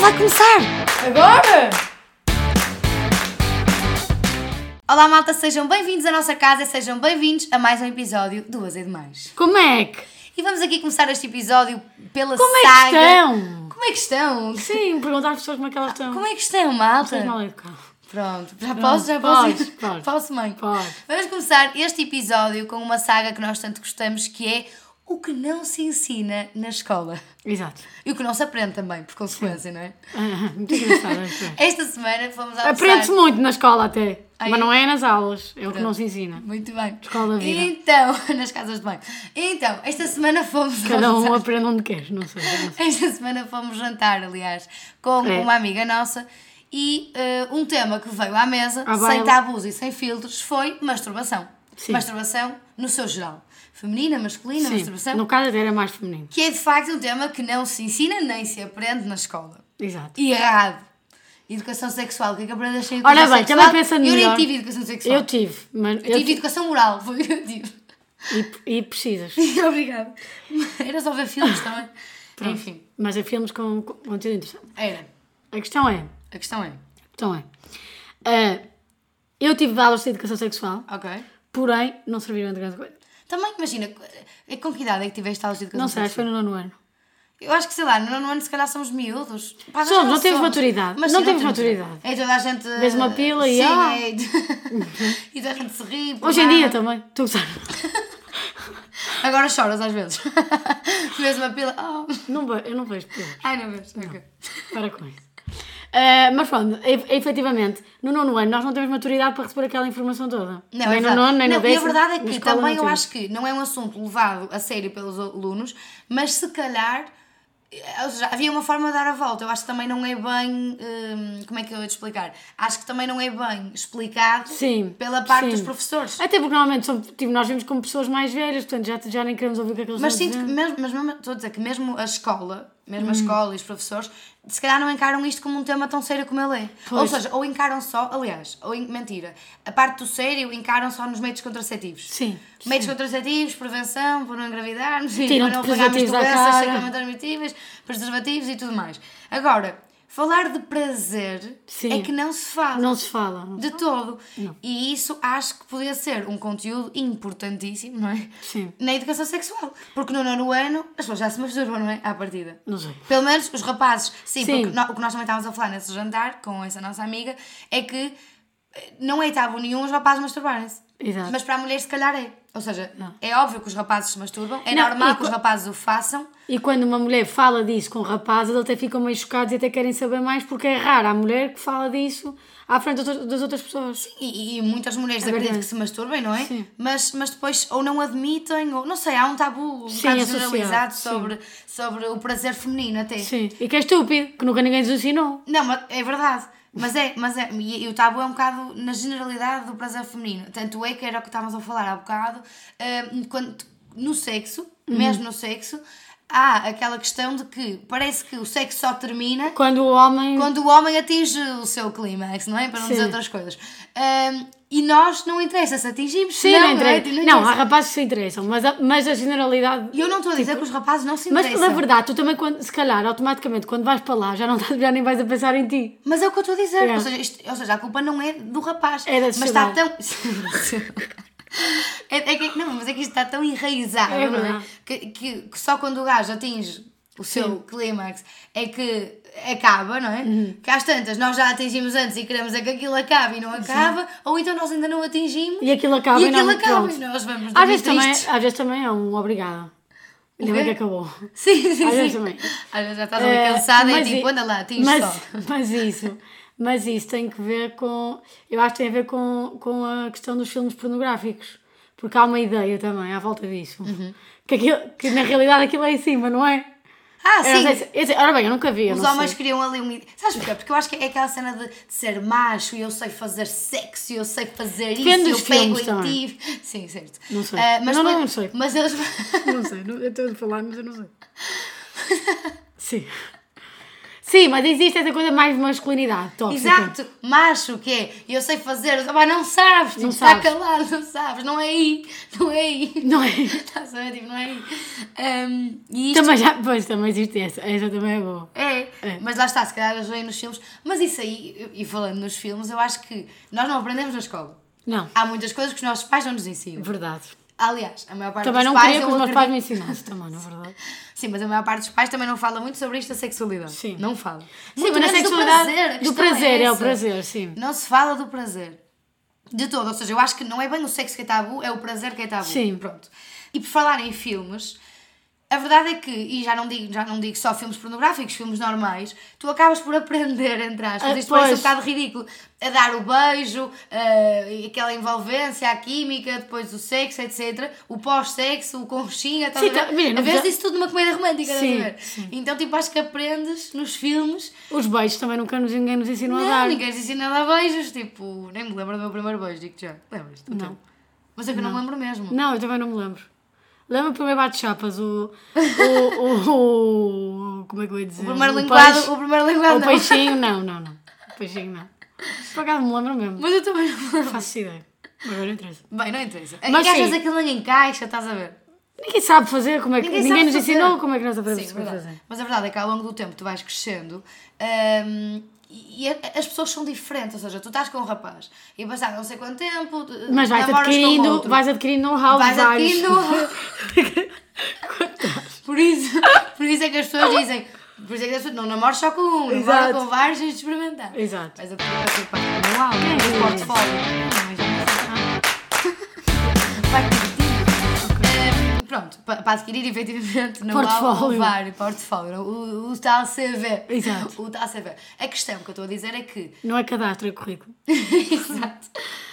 vai começar! Agora? Olá malta, sejam bem-vindos à nossa casa e sejam bem-vindos a mais um episódio do Azedo Demais. Como é que? E vamos aqui começar este episódio pela Como é que saga... estão? Como é que estão? Sim, perguntar às pessoas como é que elas estão. Como é que estão, malta? Estás mal educado. Pronto, já posso? Já posso? Podes. Posso, mãe? Pode. Vamos começar este episódio com uma saga que nós tanto gostamos, que é o que não se ensina na escola. Exato. E o que não se aprende também, por consequência, não é? Ah, Muito engraçado. Esta semana fomos almoçar... Aprende-se muito na escola até. Ai. Mas não é nas aulas. É o que não se ensina. Muito bem. Escola da vida. Então, nas casas de banho. Então, esta semana fomos Cada um almoçar- aprende onde quer. Não sei. não sei. Esta semana fomos jantar, aliás, com É. uma amiga nossa e eh, um tema que veio à mesa, sem tabus e sem filtros, foi masturbação. Sim. Masturbação no seu geral. Feminina, masculina, Sim. masturbação. No caso era mais feminino. Que é de facto um tema que não se ensina nem se aprende na escola. Exato. Errado. Educação sexual, o que é que aprendes sem Ora educação bem, sexual? também pensando Eu nem tive educação sexual. Eu tive. Mas Eu eu tive ti- educação moral, foi o que eu tive. e, e precisas. Obrigada. Era só ver filmes também. Enfim, Mas é filmes com com conteúdo interessante. era. A questão é. A questão é. Então é. ah, eu tive aulas de educação sexual, Ok. Porém não serviram de grande coisa. Também, imagina, com que idade é que tiveste aulas de educação Não sei, sexual? foi no nono ano. Eu acho que, sei lá, no nono ano se calhar somos miúdos. Pá, nós Somos, não temos maturidade. Mas Não sim, temos maturidade. É toda a gente... Vês uma pila e, Sim, ah. é... e toda a gente se ri. Hoje em dia também. Tu sabes. Agora choras às vezes. Vês uma pila... Oh. Não, ve- eu não vejo pilas. Ai, não vês. Ok. Para com isso. Ah, mas pronto, e- efetivamente, no nono ano nós não temos maturidade para receber aquela informação toda. Não, nem no nono, nem Não, no E a décimo. verdade é que também eu acho que não é um assunto levado a sério pelos alunos, mas se calhar. eh, Ou seja, havia uma forma de dar a volta. Eu acho que também não é bem. hum, como é que eu ia te explicar? Acho que também não é bem explicado Sim, pela parte sim. dos professores. Até porque normalmente são, tipo, nós vimos como pessoas mais velhas, portanto já, já nem queremos ouvir o que é que eles Mas sinto que mesmo, mas mesmo, estou a dizer que mesmo a escola, mesmo Hum. a escola e os professores, se calhar não encaram isto como um tema tão sério como ele é. Ou seja, ou encaram só, aliás, ou en- mentira, a parte do sério encaram só nos métodos contraceptivos. Sim. Métodos contraceptivos, prevenção, para não engravidarmos, para não à doenças sexualmente transmitíveis, preservativos e tudo mais. Agora, falar de prazer Sim. é que não se fala. Não se fala. De todo. E isso acho que podia ser um conteúdo importantíssimo, não é? Sim. Na educação sexual. Porque no nono ano as pessoas já se masturbam, não é? À partida. Não sei. Pelo menos os rapazes. Sim, Sim. porque nó- o que nós também estávamos a falar nesse jantar com essa nossa amiga é que eh, não é tabu nenhum os rapazes masturbarem-se. Exato. Mas para a mulher, se calhar, é. Ou seja, Não. é óbvio que os rapazes se masturbam, é Não, normal que os rapazes o façam. E quando uma mulher fala disso com rapazes, eles até ficam meio chocados e até querem saber mais, porque é raro a mulher que fala disso à frente das outras- pessoas. E, e muitas mulheres É acreditam que se masturbem, não é? Sim. Mas, mas depois ou não admitem, ou não sei, há um tabu um Sim, bocado associado, generalizado sim. sobre, sobre o prazer feminino até. Sim. E que é estúpido, que nunca ninguém nos ensinou. Não, mas é verdade. Mas é, mas é, e, e o tabu é um bocado na generalidade do prazer feminino. Tanto é que era o que estávamos a falar há bocado, hum, quando, no sexo, Uhum. mesmo no sexo, há aquela questão de que parece que o sexo só termina Quando o homem. quando o homem atinge o seu clímax, não é? Para não Sim. dizer outras coisas. Hum, e nós não interessa se atingimos, Sim, não, não, é? interessa. Não Não, há rapazes que se interessam, mas a, mas a generalidade. E eu não estou a dizer que os rapazes não se Mas interessam. na verdade, tu também, quando, se calhar, automaticamente, quando vais para lá, já, não estás, já nem vais a pensar em ti. Mas é o que eu estou a dizer. É. Ou, seja, isto- ou seja, a culpa não é do rapaz. É da mas está tão. é, é que, não, mas é que isto está tão enraizado, É não é? Que, que, que só quando o gajo atinge o seu clímax é que acaba, não é? Uhum. Que às tantas nós já atingimos antes e queremos é que aquilo acabe e não acaba, ou então nós ainda não atingimos E aquilo acaba e e aquilo acaba e nós vamos Às vezes, também, às vezes também é um obrigado. Ainda bem que acabou. Sim, sim, Às vezes sim. também. Às vezes já estás ali Eh, cansada e tipo, anda lá, atinge mas, só. mas isso, mas isso tem que ver com. Eu acho que tem a ver com, com a questão dos filmes pornográficos. Porque há uma ideia também à volta disso. Uhum. Que, aquilo, que na realidade aquilo é em cima, não é? Ah, sim. ora bem, eu nunca vi. Os homens sei. queriam ali um. Sabes porquê? Porque eu acho que é aquela cena de, de ser macho e eu sei fazer sexo e eu sei fazer Depende isso dos e eu pego filmes em também. ti. Sim, certo. Não sei. Ah, mas Não, não, não sei. Mas eles. Não sei, eu estou a falar, mas eu não sei. Sim. Sim, mas existe essa coisa mais de masculinidade tóxica. Exato, macho, que é? Eu sei fazer. Pá, não sabes, tipo, Não está sabes. calado, não sabes, não é aí, não é aí. Não é? Estás a ver? Tipo, não é aí. Ahm, e isto Também já, pois, também existe essa. Essa também é boa. é. É. Mas lá está, se calhar veem nos filmes. Mas isso aí, e falando nos filmes, eu acho que nós não aprendemos na escola. Não, Há muitas coisas que os nossos pais não nos ensinam. verdade. Aliás, a maior parte Também dos não pais. queria que os meus pais me ensinassem também, não é verdade? Sim, mas a maior parte dos pais também não fala muito sobre isto da sexualidade. Sim. Não fala. Sim, Muito mas a menos sexualidade. Do prazer, a Do questão prazer, é, o essa. prazer, sim. Não se fala do prazer. De todo. Ou seja, eu acho que não é bem o sexo que é tabu, é o prazer que é tabu. Sim. Pronto. E por falar em filmes, a verdade é que, e já não digo, já não digo só filmes pornográficos, filmes normais, tu acabas por aprender, entre aspas, Ah, isto parece um bocado ridículo, a dar o beijo, e aquela envolvência, a química, depois o sexo, etc. O pós-sexo, o conchinha, estás Sim, a ver? a já- disso tudo numa comédia romântica, estás a Sim, ver? sim. Então, tipo, acho que aprendes nos filmes Os beijos também nunca nos, ninguém nos ensinou a não, dar. ninguém se ensina a dar beijos, tipo, nem me lembro do meu primeiro beijo, digo já. Lembras? do Não. teu? Mas é que eu não me lembro mesmo. Não, eu também não me lembro. Lembro o primeiro bate-chapas, o, o, o, o- Como é que eu ia dizer? O primeiro linguado, o primeiro linguado O peixinho, não, não, não. O peixinho não. Por acaso me lembro mesmo. Mas eu também não lembro. faço ideia. Agora não interessa. Bem, não interessa. É Mas às sim. vezes aquilo não encaixa, estás a ver? Ninguém sabe fazer, como é que. Ninguém Ninguém, nos fazer. ensinou como é que nós Sim, aprendemos a verdade. fazer. Mas a verdade é que ao longo do tempo tu vais crescendo hum, e e as pessoas são diferentes. Ou seja, tu estás com um rapaz e passado não sei quanto tempo. Mas vais adquirindo, outro. vais adquirindo know-how Vais adquirindo. Por isso, por isso é que as pessoas dizem. Por isso é que as pessoas não namoras só com um, namora com vários de experimentar. Exato. Adquirir a do manual, Quem é que portfólio. Mas sei. Vai divertir. Pronto, pa- para adquirir efetivamente no Portfólio. vário, portfólio, o, o tal CV. Exato. O tal CV. A questão que eu estou a dizer é que Não é cadastro, é currículo. Exato.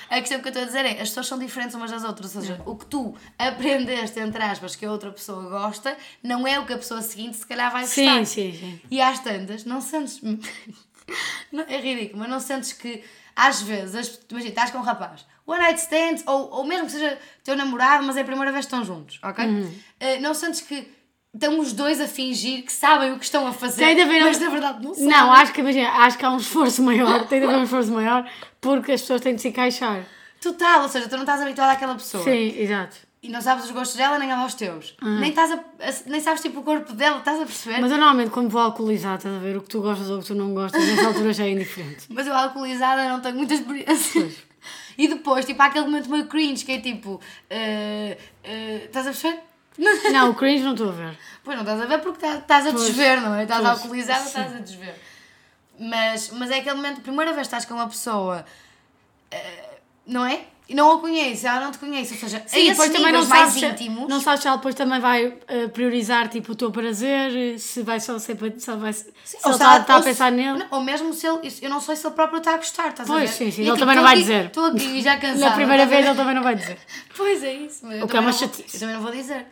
A questão que eu estou a dizer é, as pessoas são diferentes umas das outras, ou seja, o que tu aprendeste, entre aspas, que a outra pessoa gosta, não é o que a pessoa seguinte se calhar vai gostar. Sim, sim, sim. E às tantas, não sentes... Não, é ridículo, mas não sentes que, às vezes, as- imagina, estás com um rapaz, one night stand, ou, ou mesmo que seja teu namorado, mas é a primeira vez que estão juntos, ok? Uhum. Eh, não sentes que estão os dois a fingir que sabem o que estão a fazer, Tem de haver um- mas na verdade não sabem. Não, acho que, imagina, acho que há um esforço maior, tem de haver um esforço maior, porque as pessoas têm de se encaixar. Total, ou seja, tu não estás habituado àquela pessoa. Sim, exato. E não sabes os gostos dela nem ela aos teus. Nem, estás a, nem sabes tipo o corpo dela, estás a perceber? Mas Mas, eu normalmente, quando vou alcoolizar, estás a ver o que tu gostas ou o que tu não gostas, nessa altura já é indiferente. eu alcoolizada não tenho muita experiência. E depois, tipo, há aquele momento meio cringe que é tipo. eh, eh, estás a perceber? Não, o cringe não estou a ver. Pois não estás a ver porque tá- estás a Pois, desver, não é? Estás pois, alcoolizada, estás a desver. Mas, mas é aquele momento, primeira vez que estás com uma pessoa, eh, não é? E não a conhece, ela não te conhece, ou seja, Sim, depois também não mais sabes, íntimos. se, não sabes se ela depois também vai eh, priorizar tipo, o teu prazer, se vai só ser para. Se, ele vai, se Sim, ele ou se está, está a ou se- pensar nele. não, Ou mesmo se ele. Eu não sei se ele próprio está a gostar, estás Pois, a ver? sim, sim, E, ele tipo, também não vai aqui- dizer. Estou aqui já cansada. Na primeira a vez ele também não vai dizer. Pois é isso. mas eu O que é também uma não vou- chatice. Eu também não vou dizer.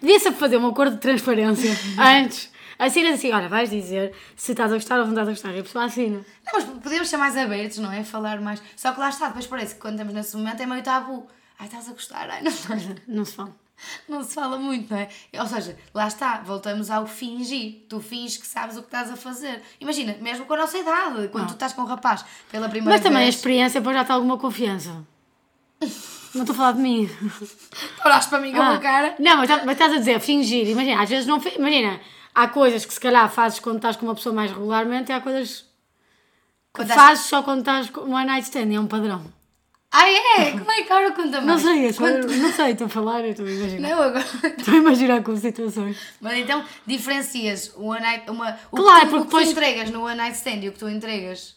Devia-se fazer um acordo de transparência antes. Assina assim, olha, vais dizer se estás a gostar ou não estás a gostar. E a pessoa assina. Não, mas podemos ser mais abertos, não é? Falar mais. Só que lá está, depois parece que quando estamos nesse momento é meio tabu. Ai, estás a gostar? Ai, não estás. Não se fala. Não se fala muito, não é? Ou seja, lá está, voltamos ao fingir. Tu finges que sabes o que estás a fazer. Imagina, mesmo com a nossa idade, quando tu estás com um rapaz pela primeira Mas também a vez. experiência depois já está alguma confiança. Não estou a falar de mim. Olhaste para mim com Ah, a cara. Não, mas, tá- mas estás a dizer, fingir. Imagina, às vezes não. fi- Imagina, há coisas que se calhar fazes quando estás com uma pessoa mais regularmente e há coisas que Quando fazes só quando estás com um one night stand. É um padrão. Ah, é? Como é que agora conta mais? Não sei, é só- Quando- não sei, estou a falar, eu estou a imaginar. Não, agora. Estou a imaginar com situações. Mas então diferencias o one night, uma, o Claro, que tu, porque o que tu depois- entregas no one night stand e o que tu entregas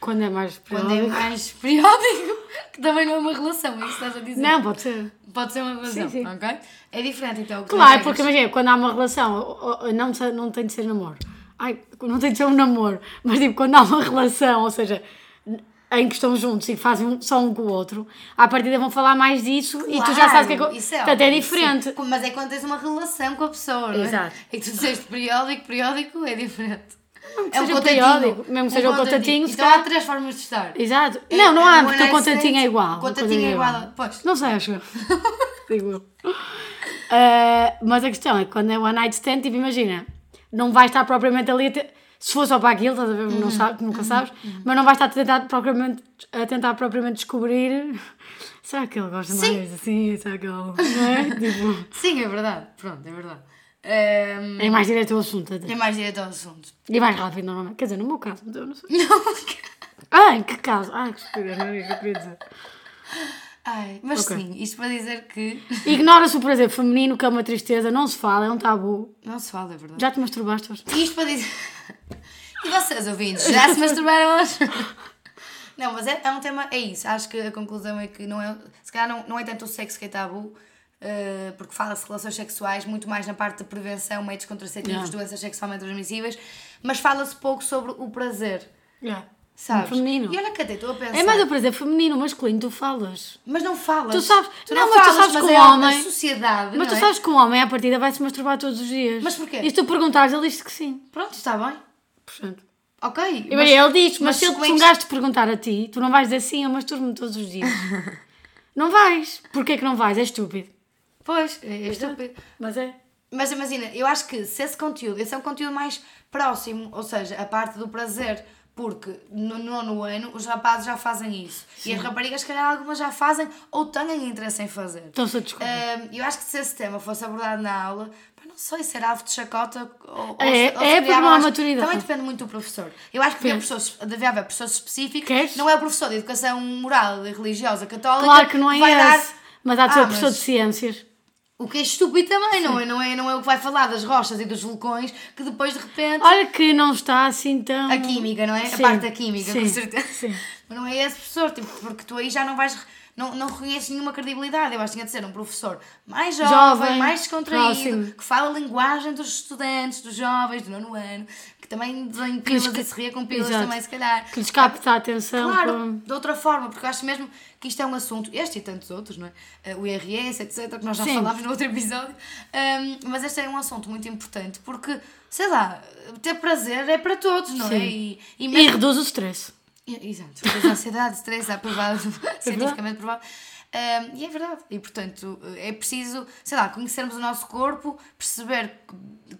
Quando é mais quando é periódico. mais periódico, que também não é uma relação, é isso que estás a dizer. Não, pode ser. Pode ser uma relação, Sim, sim. ok? É diferente então. Claro, porque imagina, quando há uma relação, não, não tem de ser namoro. Ai, não tem de ser um namoro, mas tipo, quando há uma relação, ou seja, em que estão juntos e fazem só um com o outro, à partida vão falar mais disso e tu já sabes o que é Claro, que. isso é Portanto, é diferente. sim. Mas é quando tens uma relação com a pessoa, não é? Exato. É que tu disseste periódico, periódico é diferente. É um seja contatinho. periódico, mesmo que seja um contatinho, se Então há três formas de estar. Exato. É- não, não é há, um porque o contatinho é igual. contatinho é igual a- pois. Não sei, acho. Digo eu. Ah, mas a questão é que quando é one night stand, tipo, imagina, não vai estar propriamente ali a ter- Se for só para aquilo, estás a ver? Uhum. Não sabe, nunca sabes, mas não vai estar a tentar propriamente, a tentar propriamente descobrir. Será que ele gosta Sim. mais assim? Será que ele. Não é? tipo, Sim, é verdade. Pronto, é verdade. Ahm, É mais direto ao assunto até. é mais direto ao assunto. E mais rápido, normalmente. Quer dizer, no meu caso, mas eu não sei. Ai, que caso. Ai, que estupidez, não é o que eu queria dizer. Ai, mas Ok. sim, isto para dizer que. Ignora-se o prazer feminino, que é uma tristeza, não se fala, é um tabu. Não se fala, é verdade. Já te masturbaste hoje? Isto para dizer. E vocês, ouvintes, já se masturbaram hoje? Não, mas é, é um tema. É isso. Acho que a conclusão é que não é. Se calhar não, não é tanto o sexo que é tabu, porque fala-se de relações sexuais, muito mais na parte de prevenção, métodos contraceptivos, Yeah. doenças sexualmente transmissíveis, mas fala-se pouco sobre o prazer. Sabes? Feminino. E olha que até estou a pensar. É mais o prazer feminino, masculino, tu falas. Mas não falas. Tu sabes- Tu não, não, mas tu falas, sabes mas que é o a- homem- sociedade. Mas tu é? sabes que um homem, à partida, vai se masturbar todos os dias. Mas porquê? E se tu perguntares, ele diz que sim. Pronto, está bem. Portanto. Ok. E bem, ele diz, mas, se, ele, é um gajo te perguntar a ti, tu não vais dizer sim, eu masturbo-me todos os dias. não vais. Porquê que não vais? É estúpido. Pois, é estúpido. Mas é. Mas imagina, eu acho que se esse conteúdo, esse é um conteúdo mais próximo, ou seja, a parte do prazer, porque no nono ano os rapazes já fazem isso. E as raparigas, se calhar, algumas já fazem ou têm interesse em fazer. Estão-se a descobrir. Ahm, eu acho que se esse tema fosse abordado na aula, não sei se era alvo de chacota ou, É, ou é se criava não há mais- maturidade. Também depende muito do professor. Eu acho que devia, professores, devia haver professores específicos. Queres? Não é o professor de educação moral e religiosa católica. Claro que não é vai dar- esse. Mas há de ser Ah, professor mas- de ciências. O que é estúpido também, não é? Não, é? não é o que vai falar das rochas e dos vulcões que depois de repente. Olha que não está assim tão. A química, não é? Sim, A parte da química, sim, com certeza. sim. Mas não é esse professor, tipo, porque tu aí já não vais. Não, não reconheces nenhuma credibilidade. Eu acho que tinha de ser um professor mais jovem, Jovem, mais descontraído, próximo. que fala a linguagem dos estudantes, dos jovens, do nono ano, que também desenha ca- e se ria com Exato. também, se calhar. Que lhes capta a atenção. Claro, de outra forma, porque eu acho mesmo que isto é um assunto, este e tantos outros, não é? Eh, O IRS, etc., que nós já Sim. falámos no outro episódio, Ahm, mas este é um assunto muito importante porque, sei lá, ter prazer é para todos, não é? Sim. E, e E mesmo- reduz o stress. E- Exato, a ansiedade, stress, é provado, cientificamente provado. Ahm, e é verdade, e portanto é preciso, sei lá, conhecermos o nosso corpo, perceber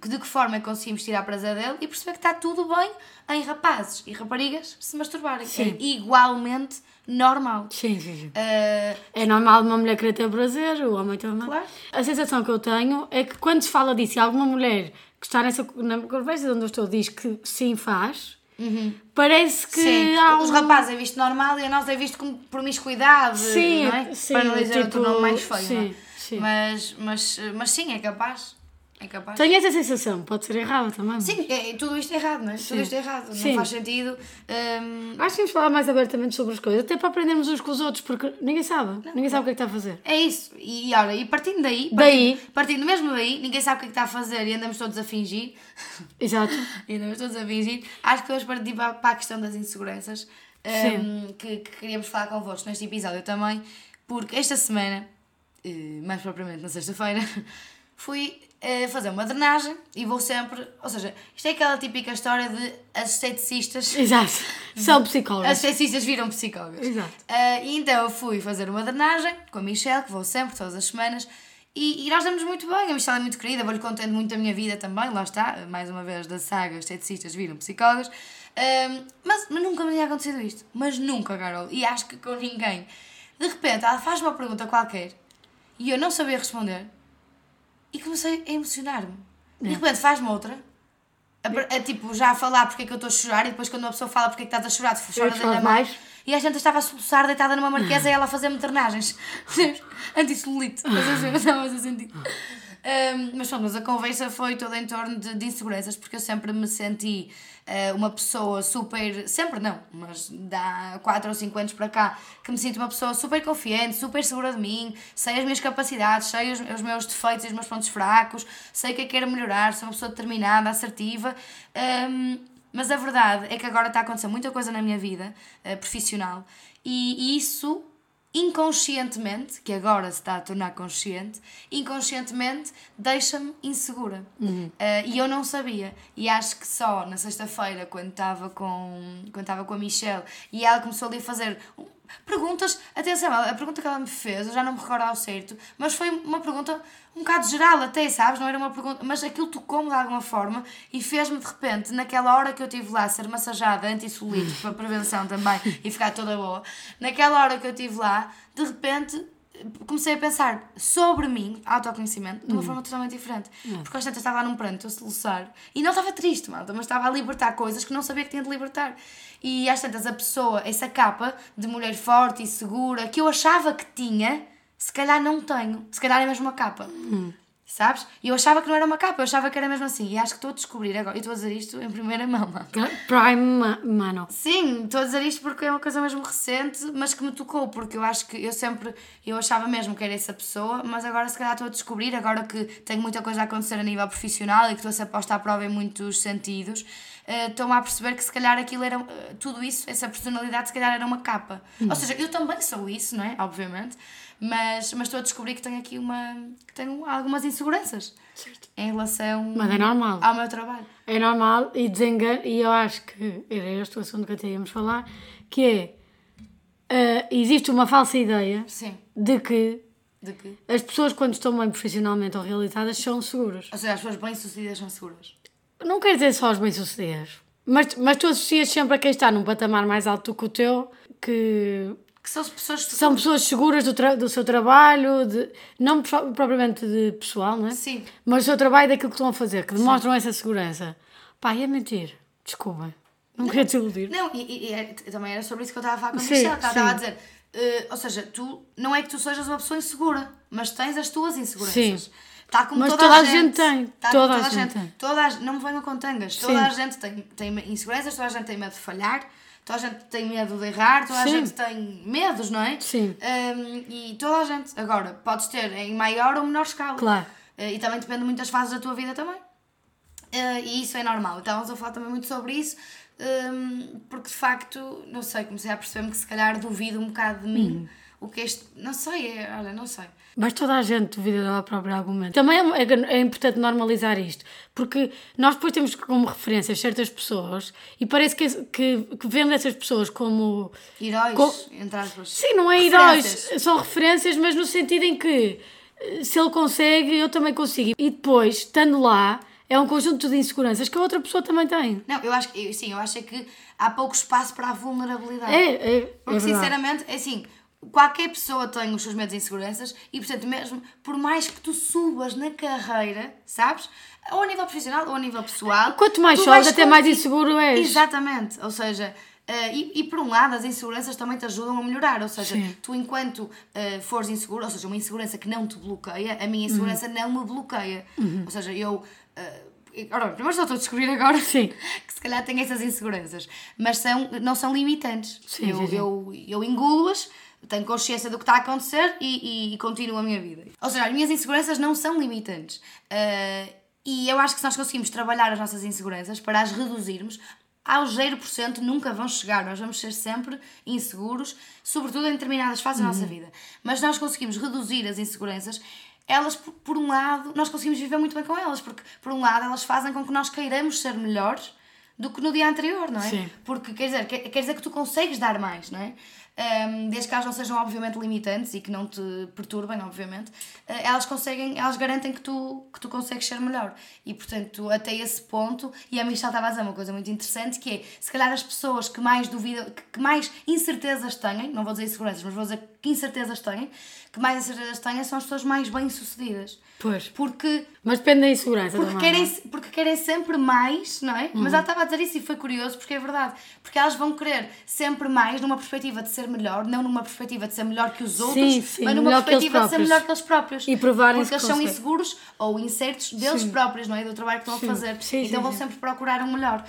de que forma é que conseguimos tirar prazer dele e perceber que está tudo bem em rapazes e raparigas se masturbarem. Sim. É igualmente normal. Sim, sim, sim. Ah, É normal uma mulher querer ter prazer, o homem também. Claro. A sensação que eu tenho é que quando se fala disso e alguma mulher que está nessa na conversa onde eu estou diz que sim faz, parece que sim, há os um... rapazes é visto normal e a nós é visto como promiscuidade, Sim, não é? sim, Para não dizer tipo, outro nome mais feio, sim, é? sim. Mas, mas, mas sim, é capaz. É capaz. Tenho essa sensação, pode ser errada também. Sim, é, tudo isto é errado, não é? Tudo isto é errado. Sim. Não faz sentido. hum, Acho que temos de falar mais abertamente sobre as coisas, até para aprendermos uns com os outros, porque ninguém sabe. ninguém sabe o que é que está a fazer. é isso. E olha, e partindo daí, Daí. partindo, partindo mesmo daí, ninguém sabe o que é que está a fazer e andamos todos a fingir. Exato. e andamos todos a fingir. Acho que vamos partir para, para a questão das inseguranças hum, que, que queríamos falar convosco neste episódio também, porque esta semana, eh, mais propriamente na sexta-feira, fui eh, fazer uma drenagem e vou sempre. Ou seja, isto é aquela típica história de as esteticistas. Exato. São As psicólogos. esteticistas viram psicólogas. Exato. Ah, e então eu fui fazer uma drenagem com a Michelle, que vou sempre, todas as semanas, e, e nós damos muito bem. A Michelle é muito querida, vou-lhe contando muito da minha vida também, lá está, mais uma vez da saga Esteticistas viram psicólogas. Ahm, mas, mas nunca me tinha acontecido isto. Mas nunca, Carol. E acho que com ninguém. De repente, ela faz uma pergunta qualquer e eu não sabia responder e comecei a emocionar-me. De repente faz-me outra. A, a, tipo, já a falar porque é que eu estou a chorar e depois quando uma pessoa fala porque é que estás a chorar, tu chora ainda mais. E a gente estava a soluçar deitada numa marquesa e ela a fazer-me drenagens. Anti-celulite. Mas eu estava a sentir. Um, mas mas a conversa foi toda em torno de, de inseguranças, porque eu sempre me senti eh, uma pessoa super. Sempre não, mas dá 4 ou 5 anos para cá que me sinto uma pessoa super confiante, super segura de mim, sei as minhas capacidades, sei os, os meus defeitos e os meus pontos fracos, sei que é que quero melhorar, sou uma pessoa determinada, assertiva. Um, mas a verdade é que agora está a acontecer muita coisa na minha vida eh, profissional e, e isso inconscientemente, que agora se está a tornar consciente, inconscientemente deixa-me insegura. Eh, e eu não sabia. E acho que só na sexta-feira, quando estava com, quando estava com a Michelle, e ela começou ali a fazer perguntas. Atenção, a pergunta que ela me fez, eu já não me recordo ao certo, mas foi uma pergunta um bocado geral até, sabes? Não era uma pergunta, mas aquilo tocou-me de alguma forma e fez-me de repente, naquela hora que eu estive lá a ser massajada anti-solito para prevenção também e ficar toda boa, naquela hora que eu estive lá, de repente comecei a pensar sobre mim, autoconhecimento, de uma forma totalmente diferente. Porque às tantas estava lá num pranto a soluçar e não estava triste, malta, mas estava a libertar coisas que não sabia que tinha de libertar. E às tantas a pessoa, essa capa de mulher forte e segura que eu achava que tinha, se calhar não tenho. Se calhar é mesmo uma capa. Sabes? E eu achava que não era uma capa, eu achava que era mesmo assim. E acho que estou a descobrir agora. E estou a dizer isto em primeira mão, malta. Prime, ma- mano. Sim, estou a dizer isto porque é uma coisa mesmo recente, mas que me tocou, porque eu acho que eu sempre, eu achava mesmo que era essa pessoa, mas agora se calhar estou a descobrir, agora que tenho muita coisa a acontecer a nível profissional e que estou a ser posta à prova em muitos sentidos, eh, estou-me a perceber que se calhar aquilo era, eh, tudo isso, essa personalidade se calhar era uma capa. Ou seja, eu também sou isso, não é? Obviamente, mas, mas estou a descobrir que tenho aqui uma, que tenho algumas inseguranças em relação Mas é normal. ao meu trabalho. É normal e desengano, e eu acho que era este o assunto que até íamos falar, que é, ah, existe uma falsa ideia Sim, de que as pessoas quando estão bem profissionalmente ou realizadas são seguras. Ou seja, as pessoas bem-sucedidas são seguras. Não quer dizer só os bem-sucedidos, mas, mas tu associas sempre a quem está num patamar mais alto do que o teu, que Que são as pessoas que são pessoas seguras do, do seu trabalho, de, não pro- propriamente de pessoal, não é? Sim. Mas do seu trabalho e daquilo que estão a fazer, que demonstram essa segurança. Pá, é mentir. Desculpem. Não queria te iludir. Não, e, e- e era- também era sobre isso que eu estava a falar com a Sim, Michelle, que ela estava a sim. dizer. eh, ou seja, tu não é que tu sejas uma pessoa insegura, mas tens as tuas inseguranças. Sim. Tá como Mas toda, toda a gente, gente tem, Tá toda toda a gente gente. Toda a, não me venham com tangas. Toda Sim. a gente tem, tem inseguranças, toda a gente tem medo de falhar, toda a gente tem medo de errar, toda a Sim. gente tem medos, não é? Sim. Hum, e toda a gente. Agora, podes ter em maior ou menor escala. Claro. Eh, e também depende de muitas fases da tua vida também. Eh, e isso é normal. Estávamos a falar também muito sobre isso, hum, porque de facto, não sei, comecei a perceber-me que se calhar duvido um bocado de mim. O que este. Não sei, é, olha, não sei. Mas toda a gente duvida dela própria argumento. Também é, é- é importante normalizar isto, porque nós depois temos como referências certas pessoas e parece que, que, que vemos essas pessoas como. Heróis, Co- entre aspas. Sim, não é heróis, são referências, mas no sentido em que eh, se ele consegue, eu também consigo. E depois, estando lá, é um conjunto de inseguranças que a outra pessoa também tem. Não, eu acho que, sim, eu acho é que há pouco espaço para a vulnerabilidade. É, é, é Porque, verdade. sinceramente, é assim, qualquer pessoa tem os seus medos e inseguranças e, portanto, mesmo por mais que tu subas na carreira, sabes? Ou a nível profissional ou a nível pessoal. Quanto mais sobes, até mais inseguro és. Exatamente. Ou seja, eh, e, e por um lado, as inseguranças também te ajudam a melhorar. Ou seja, Sim. tu enquanto eh, fores inseguro, ou seja, uma insegurança que não te bloqueia, a minha insegurança não me bloqueia. Ou seja, eu. eh, Ora, primeiro só estou a descobrir agora Sim. que se calhar tenho essas inseguranças, mas são, não são limitantes. Sim, eu, sim. eu, eu engulo-as, tenho consciência do que está a acontecer e, e, e continuo a minha vida. Ou seja, as minhas inseguranças não são limitantes. Ah, e eu acho que se nós conseguimos trabalhar as nossas inseguranças para as reduzirmos, aos 0% nunca vão chegar. Nós vamos ser sempre inseguros, sobretudo em determinadas fases da Uhum. nossa vida. Mas nós conseguimos reduzir as inseguranças. Elas, por- por um lado, nós conseguimos viver muito bem com elas, porque, por um lado, elas fazem com que nós queiramos ser melhores do que no dia anterior, não é? Sim. Porque quer dizer, quer, quer dizer que tu consegues dar mais, não é? Ahm, desde que elas não sejam obviamente limitantes e que não te perturbem, obviamente, ah, elas conseguem, elas garantem que tu, que tu consegues ser melhor. E portanto, até esse ponto, e a Michelle estava a dizer uma coisa muito interessante, que é, se calhar as pessoas que mais duvidam, que, que mais incertezas têm, não vou dizer inseguranças, mas vou dizer que incertezas têm, que mais incertezas têm são as pessoas mais bem-sucedidas. Pois. Porque Mas depende da insegurança porque também. querem, não é? porque querem sempre mais, não é? Mas ela estava a dizer isso e foi curioso porque é verdade. Porque elas vão querer sempre mais numa perspectiva de ser melhor, não numa perspectiva de ser melhor que os outros, Sim, sim, mas numa perspectiva de ser melhor que eles próprios. E Porque eles são inseguros ou incertos deles Sim. próprios, não é? Do trabalho que estão a fazer. Então vão sempre procurar um melhor.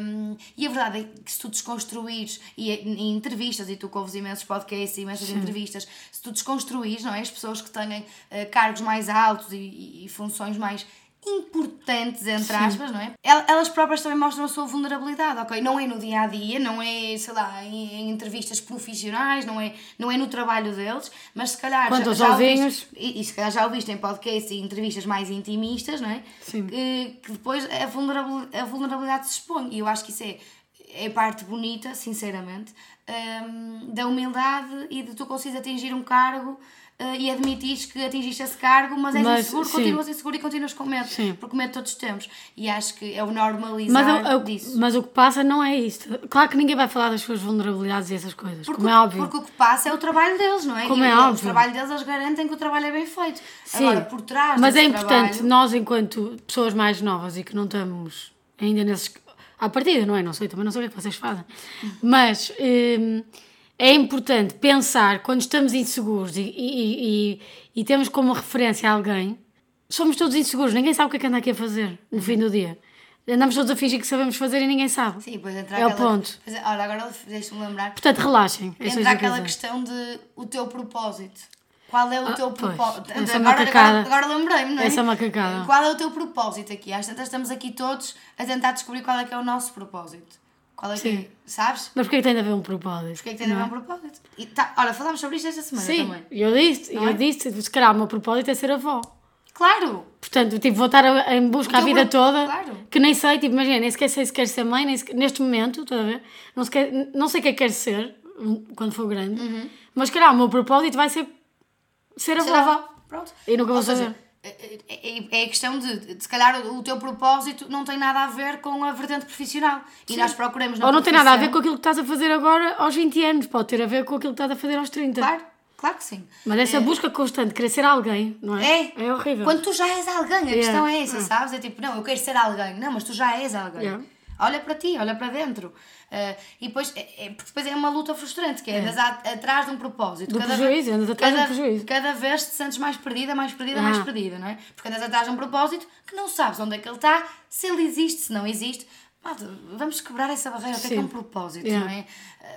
Um, e a verdade é que se tu desconstruires, e em entrevistas, e tu que ouves imensos podcasts e imensas entrevistas, se tu desconstruires, não é? As pessoas que têm eh, cargos mais altos e, e- e funções mais importantes, entre aspas, não é? El- Elas próprias também mostram a sua vulnerabilidade, ok? Não é no dia a dia, não é, sei lá, em, entrevistas profissionais, não é, não é no trabalho deles, mas se calhar. Quanto ouviste- ovinhos. e, e se calhar já ouviste em podcasts e entrevistas mais intimistas, não é? Sim. Que, que depois a vulnerabilidade, a vulnerabilidade se expõe. E eu acho que isso é, é parte bonita, sinceramente, hum, da humildade e de tu conseguires atingir um cargo eh, e admitires que atingiste esse cargo, mas és Mas, inseguro, sim. continuas inseguro e continuas com medo. Sim. Porque medo todos temos. E acho que é o normalizar Mas, o- o- disso. mas o que passa não é isto. Claro que ninguém vai falar das suas vulnerabilidades e essas coisas, Porque, como é óbvio. porque o que passa é o trabalho deles, não é? Como e é o- óbvio. O trabalho deles, eles garantem que o trabalho é bem feito. Sim, Agora, por trás mas é importante, trabalho- nós enquanto pessoas mais novas e que não estamos ainda nesses... À partida, não é? Não sei, também não sei o que é que vocês fazem. Mas hum, é importante pensar, quando estamos inseguros e, e, e- e temos como referência alguém, somos todos inseguros, ninguém sabe o que é que anda aqui a fazer no fim do dia. Andamos todos a fingir que sabemos fazer e ninguém sabe. Sim, depois entra É o aquela... ponto. Pois Ora, agora deixa-me lembrar. Portanto, relaxem. Entra aquela questão de o teu propósito. Qual é o teu Ah, pois. propósito? É Agora, agora, agora lembrei-me, não é? Essa é macacada. Qual é o teu propósito aqui? Às tantas estamos aqui todos a tentar descobrir qual é que é o nosso propósito. Qual é que Sim. Sabes? Mas porquê que tem de haver um propósito? Porque é que tem a ver um propósito? E tá, olha, falámos sobre isto esta semana Sim, também. eu disse, Não eu é? disse, se calhar o meu propósito é ser avó. Claro! Portanto, tipo, vou estar a- em busca a vida pro- toda, claro. que nem sei, tipo, imagina, nem sequer sei se quero ser mãe, nem neste momento, estás a ver? Não, sequer, não sei o que é que quero ser quando for grande, mas calhar o meu propósito vai ser ser avó. Ser avó. Pronto. E nunca vou Ou seja. É, é- é a questão de, de, se calhar, o, teu propósito não tem nada a ver com a vertente profissional. E nós procuramos Ou não tem nada a ver com aquilo que estás a fazer agora aos 20 anos, pode ter a ver com aquilo que estás a fazer aos 30. Claro, claro que sim. Mas essa busca constante querer ser alguém, não é? É. É horrível. Quando tu já és alguém, a Yeah. questão é essa, sabes? É tipo, não, eu quero ser alguém. Não, mas tu já és alguém. Yeah. Olha para ti, olha para dentro. Ah, e depois, é, é- porque depois é uma luta frustrante, que é andas a- atrás de um propósito. Do Cada prejuízo, vez- andas atrás de um cada, prejuízo. Cada vez te sentes mais perdida, mais perdida, mais Ah. perdida, não é? Porque andas atrás de um propósito que não sabes onde é que ele está, se ele existe, se não existe. Vamos quebrar essa barreira. O que é é um propósito, Yeah. não é?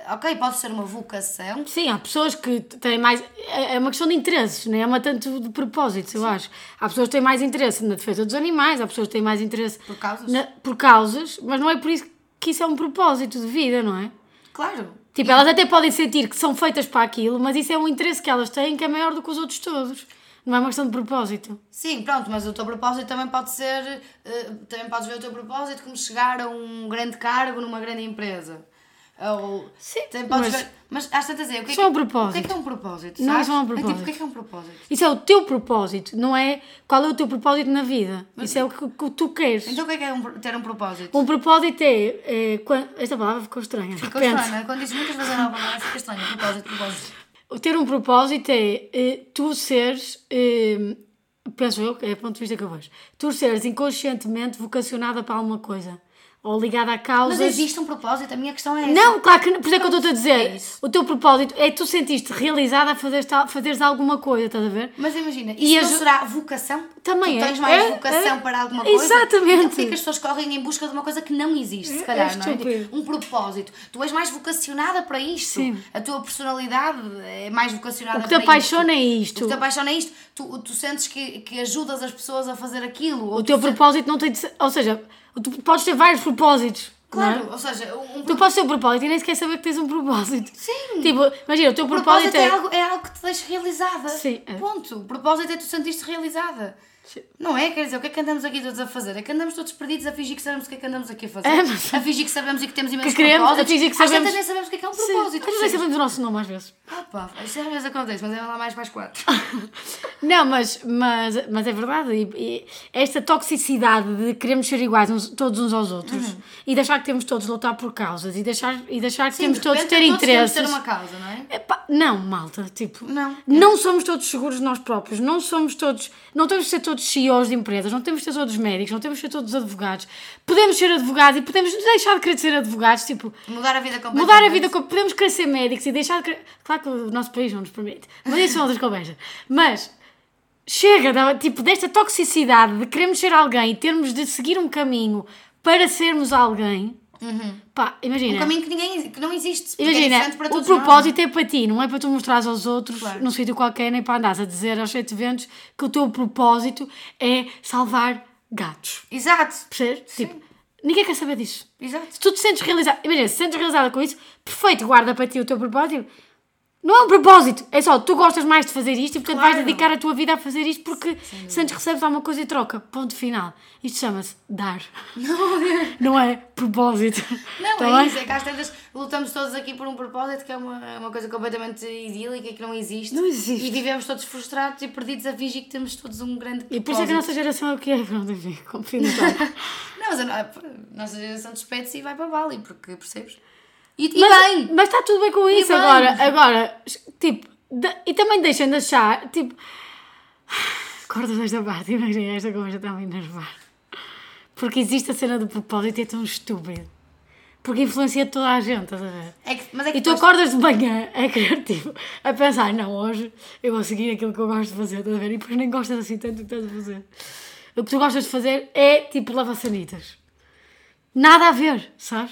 Ah, ok, pode ser uma vocação, Sim, há pessoas que têm mais. É é uma questão de interesses, não é uma tanto de propósitos, eu acho. Há pessoas que têm mais interesse na defesa dos animais, há pessoas que têm mais interesse Por causas? na- por causas, mas não é por isso que isso é um propósito de vida, não é? claro. Tipo, elas até podem sentir que são feitas para aquilo, mas isso é um interesse que elas têm que é maior do que os outros todos. Não é uma questão de propósito. Sim, pronto, mas o teu propósito também pode ser. eh, também podes ver o teu propósito como chegar a um grande cargo numa grande empresa. Ou. Sim, mas- ver. Mas às tantas é. O que é, Isso é um que- propósito. O que é que é um propósito? Não é sabes? só um É tipo, propósito. o que é que é um propósito? Isso é o teu propósito, não é qual é o teu propósito na vida. Isso é o que, que tu queres. Então o que é que é um ter um propósito? Um propósito é, é quan- Esta palavra ficou estranha. Ficou estranho, quando dizes muitas vezes a nova palavra, fica estranho. Propósito, propósito. Ter um propósito é eh, tu seres, eh, penso eu, é o ponto de vista que eu vejo, tu seres inconscientemente vocacionada para alguma coisa. Ou ligada a causas. Mas existe um propósito, a minha questão é essa. Não, claro que não, por isso é que eu estou-te a É dizer. isso. o teu propósito é tu sentiste realizada a fazeres, fazeres alguma coisa, estás a ver? Mas imagina, isso E não as- será vocação? Também tu é. tens mais É, vocação é. para alguma coisa? Exatamente. Então porquê que as pessoas correm em busca de uma coisa que não existe, se calhar, não é? Tipo, um propósito. Tu és mais vocacionada para isto. Sim. A tua personalidade é mais vocacionada O que te para apaixona é isto. isto. O que te apaixona é isto. Tu, tu sentes que, que ajudas as pessoas a fazer aquilo. O teu sentes- propósito não tem de ser. Ou seja, tu podes ter vários propósitos. é? Claro, ou seja, um, Tu podes ter um propósito e nem sequer saber que tens um propósito. Sim. Tipo, imagina, o teu propósito propósito é é. algo, é algo que te deixa realizada. Sim, é. Ponto. O propósito é tu sentir-te realizada. Sim. Não é? Quer dizer, o que é que andamos aqui todos a fazer? É que andamos todos perdidos a fingir que sabemos o que é que andamos aqui a fazer. É, mas- A fingir que sabemos e que temos imensos Que queremos, a propósitos. fingir que Às sabemos- tantas nem sabemos o que é que é um Sim, propósito. às vezes nem sabemos o nosso nome às vezes. Opa, isso às vezes acontece, mas é lá mais para as quatro. Não, mas, mas, mas é verdade. E, e esta toxicidade de queremos ser iguais uns- todos uns aos outros e deixar que temos todos de lutar por causas e deixar, e deixar que temos de todos repente ter todos temos interesses. ter uma causa, não é? Não, malta, tipo, Não. não somos todos seguros de nós próprios, não somos todos, não temos de ser todos CEOs de empresas, não temos de ser todos médicos, não temos de ser todos advogados. Podemos ser advogados e podemos deixar de querer ser advogados, tipo, Mudar a vida completamente. mudar a vida, com- podemos querer ser médicos e deixar de querer... Claro que o nosso país não nos permite, mas isso são outras conversas. Mas chega, tipo, desta toxicidade de queremos ser alguém e termos de seguir um caminho para sermos alguém, pá, imagina... Um caminho que, ninguém, que não existe. é Imagina, para o propósito é para ti, não é para tu mostrares aos outros Claro. num sítio qualquer, nem para andares a dizer aos sete ventos que o teu propósito é salvar gatos. nós. Exato. Percebes? Tipo, ninguém quer saber disso. Exato. Se tu te sentes realizada, imagina, se te sentes realizada com isso, perfeito, guarda para ti o teu propósito. Não é um propósito, é só tu gostas mais de fazer isto e portanto vais Claro. dedicar a tua vida a fazer isto porque que recebes alguma coisa em troca. Ponto final. Isto chama-se dar. Não é propósito. Não, Tá é bem? isso, é que às tantas lutamos todos aqui por um propósito que é uma, é uma coisa completamente idílica e que não existe. Não existe. E vivemos todos frustrados e perdidos a fingir que temos todos um grande propósito. E por isso é que a nossa geração é o que é. Pronto, enfim, como fim. Não, mas a nossa geração despede-se e vai para Bali, porque percebes? E, e Mas, bem! mas está tudo bem com isso bem. agora. Agora, tipo, de- e também deixem de achar, tipo, cortas esta parte, imagina, esta conversa está a me enervar. Porque existe a cena do propósito e é tão estúpido. Porque influencia toda a gente, estás a ver? É que, mas é que E tu depois- acordas de manhã a querer, tipo, a pensar, não, hoje eu vou seguir aquilo que eu gosto de fazer, estás a ver? E depois nem gostas assim tanto do que estás a fazer. O que tu gostas de fazer é, tipo, lavar sanitas. Nada a ver, sabes?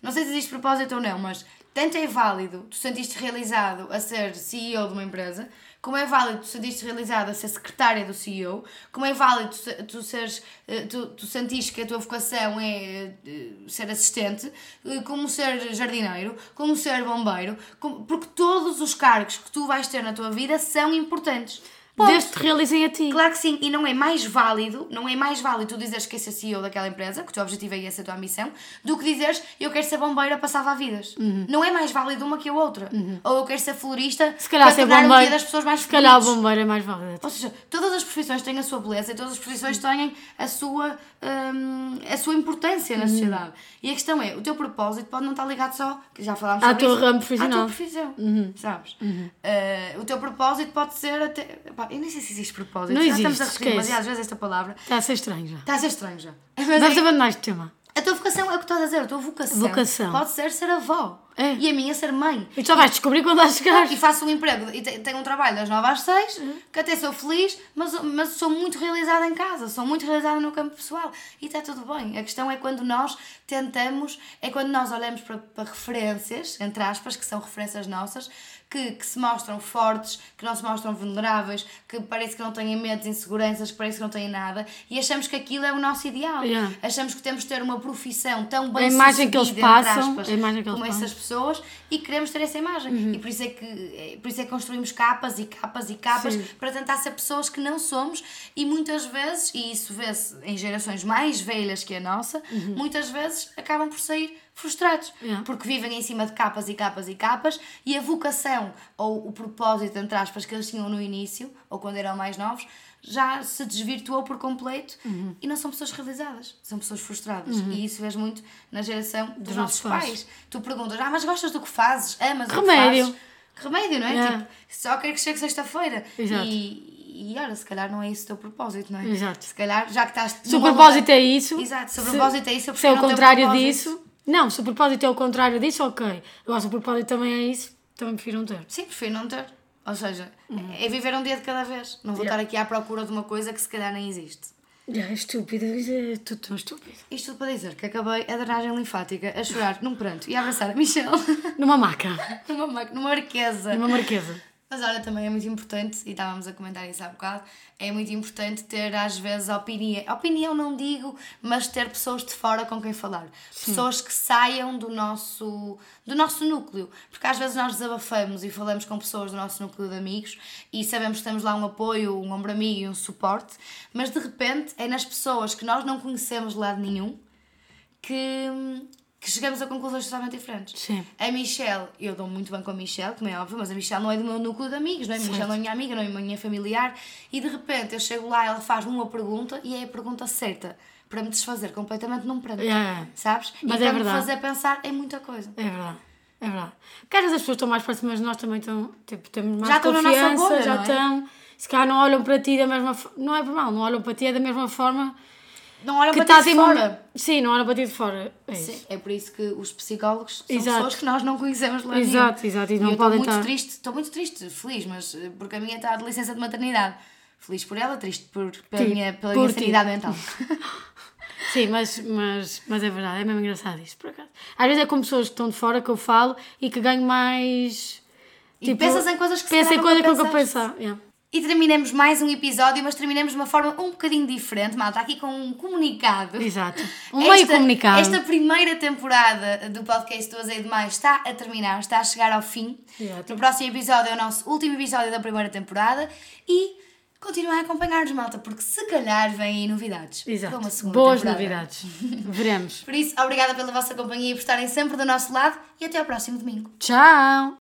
Não sei se existe propósito ou não, mas tanto é válido tu sentiste realizado a ser CEO de uma empresa, como é válido tu sentiste realizado a ser secretária do CEO, como é válido tu, se- tu seres, eh, tu, tu sentiste que a tua vocação é eh, ser assistente, eh, como ser jardineiro, como ser bombeiro, como- porque todos os cargos que tu vais ter na tua vida são importantes. Ponto. Desde que te realizem a ti. Claro que sim, e não é mais válido, não é mais válido tu dizeres que esse é CEO daquela empresa, que o teu objetivo é essa a tua ambição, do que dizeres eu quero ser bombeira para salvar vidas. Não é mais válido uma que a outra. Ou eu quero ser florista Uhum. Se calhar para ser tornar bombeiro. das pessoas mais Se calhar o bombeiro é mais válido. Ou seja, todas as profissões têm a sua beleza e todas as profissões têm a sua, hum, a sua importância Uhum. na sociedade. E a questão é, o teu propósito pode não estar ligado só, que já falámos À sobre tua isso, ramo À profissional. Uhum. tua profissão, sabes? Uh, o teu propósito pode ser até... Pá, eu nem sei se existe propósito. Não já existe, estamos a repetir esquece. demasiadas vezes esta palavra. Está a ser estranho já. Está a ser estranho já. Mas Deves é- abandonar este tema. a tua vocação é o que estás a dizer, a tua vocação, Vocação. pode ser ser avó. É. E a minha ser mãe. E tu só vais descobrir quando lá chegares. E faço um emprego e te- tenho um trabalho das 9 às 6, Uhum. que até sou feliz, mas, mas sou muito realizada em casa, sou muito realizada no campo pessoal. E está tudo bem. A questão é quando nós tentamos, é quando nós olhamos para, para referências, entre aspas, que são referências nossas, que, que se mostram fortes, que não se mostram vulneráveis, que parece que não têm medos, inseguranças, que parece que não têm nada, e achamos que aquilo é o nosso ideal. Yeah. Achamos que temos de ter uma profissão tão bem A imagem que eles passam, aspas, a imagem que eles como passam. essas pessoas e queremos ter essa imagem. Uhum. E por isso, é que, é- por isso é que construímos capas e capas e capas Sim. para tentar ser pessoas que não somos e muitas vezes, e isso vê-se em gerações mais velhas que a nossa, muitas vezes acabam por sair frustrados Uhum. Yeah. porque vivem em cima de capas e capas e capas e a vocação ou o propósito, entre aspas, que eles tinham no início ou quando eram mais novos já se desvirtuou por completo Uhum. e não são pessoas realizadas, são pessoas frustradas. E isso vês muito na geração dos, Dos nossos nossos pais. Tu perguntas, ah, mas gostas do que fazes? Amas o Remédio. que fazes? Remédio, não é? Yeah. Tipo, só quero que chegue sexta-feira. E, e olha, se calhar não é esse o teu propósito, não é? Exato. Se calhar, já que estás. Se o propósito é isso. Exato, se o propósito é isso, eu Se é o contrário disso. Não, se o propósito é o contrário disso, ok. Agora, se o propósito também é isso, também prefiro não ter. Sim, prefiro não ter. Ou seja, é viver um dia de cada vez. Não vou Yeah. estar aqui à procura de uma coisa que se calhar nem existe. É estúpido, é tudo tão estúpido. Isto tudo para dizer que acabei a drenagem linfática a chorar num pranto e a abraçar a Michelle Numa maca, numa, ma- numa arquesa. numa marquesa. Mas olha, também é muito importante, e estávamos a comentar isso há bocado, é muito importante ter às vezes opinião. Opinião não digo, mas ter pessoas de fora com quem falar. Pessoas que saiam do nosso, do nosso núcleo. Porque às vezes nós desabafamos e falamos com pessoas do nosso núcleo de amigos e sabemos que temos lá um apoio, um ombro amigo e um suporte, mas de repente é nas pessoas que nós não conhecemos de lado nenhum que, que chegamos a conclusões totalmente diferentes. Sim. A Michelle, eu dou muito bem com a Michelle, como é óbvio, mas a Michelle não é do meu núcleo de amigos, não é? A Michelle não é minha amiga, não é minha familiar, e de repente eu chego lá, ela faz-me uma pergunta e é a pergunta certa para me desfazer completamente num pranto. Yeah. Sabes? Mas e é para me verdade. fazer pensar em muita coisa. É verdade. É verdade. Porque às vezes as pessoas estão mais próximas de nós também estão, tipo, temos mais Já estão na nossa confiança, bolha, já é? estão. Se calhar não olham para ti da mesma forma. Não é por mal, não olham para ti da mesma forma Não olham que para ti de fora. Sim, não olham para ti de fora. É isso. Sim, é por isso que os psicólogos são Exato. pessoas que nós não conhecemos lado Exato, nenhum. exato, e E não eu estou podem muito estar- triste, estou muito triste, feliz, mas eh, porque a minha está de licença de maternidade. Feliz por ela, triste por, pela, minha, pela minha sanidade mental. Sim, mas, mas, mas é verdade, é mesmo engraçado isto, por acaso. Às vezes é com pessoas que estão de fora que eu falo e que ganho mais. E pensas em coisas que se Penso em coisas que nunca pensaste. pensar. yeah. E terminamos mais um episódio, mas terminamos de uma forma um bocadinho diferente, malta, aqui com um comunicado. Exato. Um meio comunicado. Esta primeira temporada do podcast do Azeite Mais está a terminar, está a chegar ao fim. Exato. No próximo episódio é o nosso último episódio da primeira temporada e continuem a acompanhar-nos, malta, porque se calhar vêm aí novidades. Exato. uma segunda Boas temporada. novidades. Veremos. Por isso, obrigada pela vossa companhia e por estarem sempre do nosso lado e até ao próximo domingo. Tchau!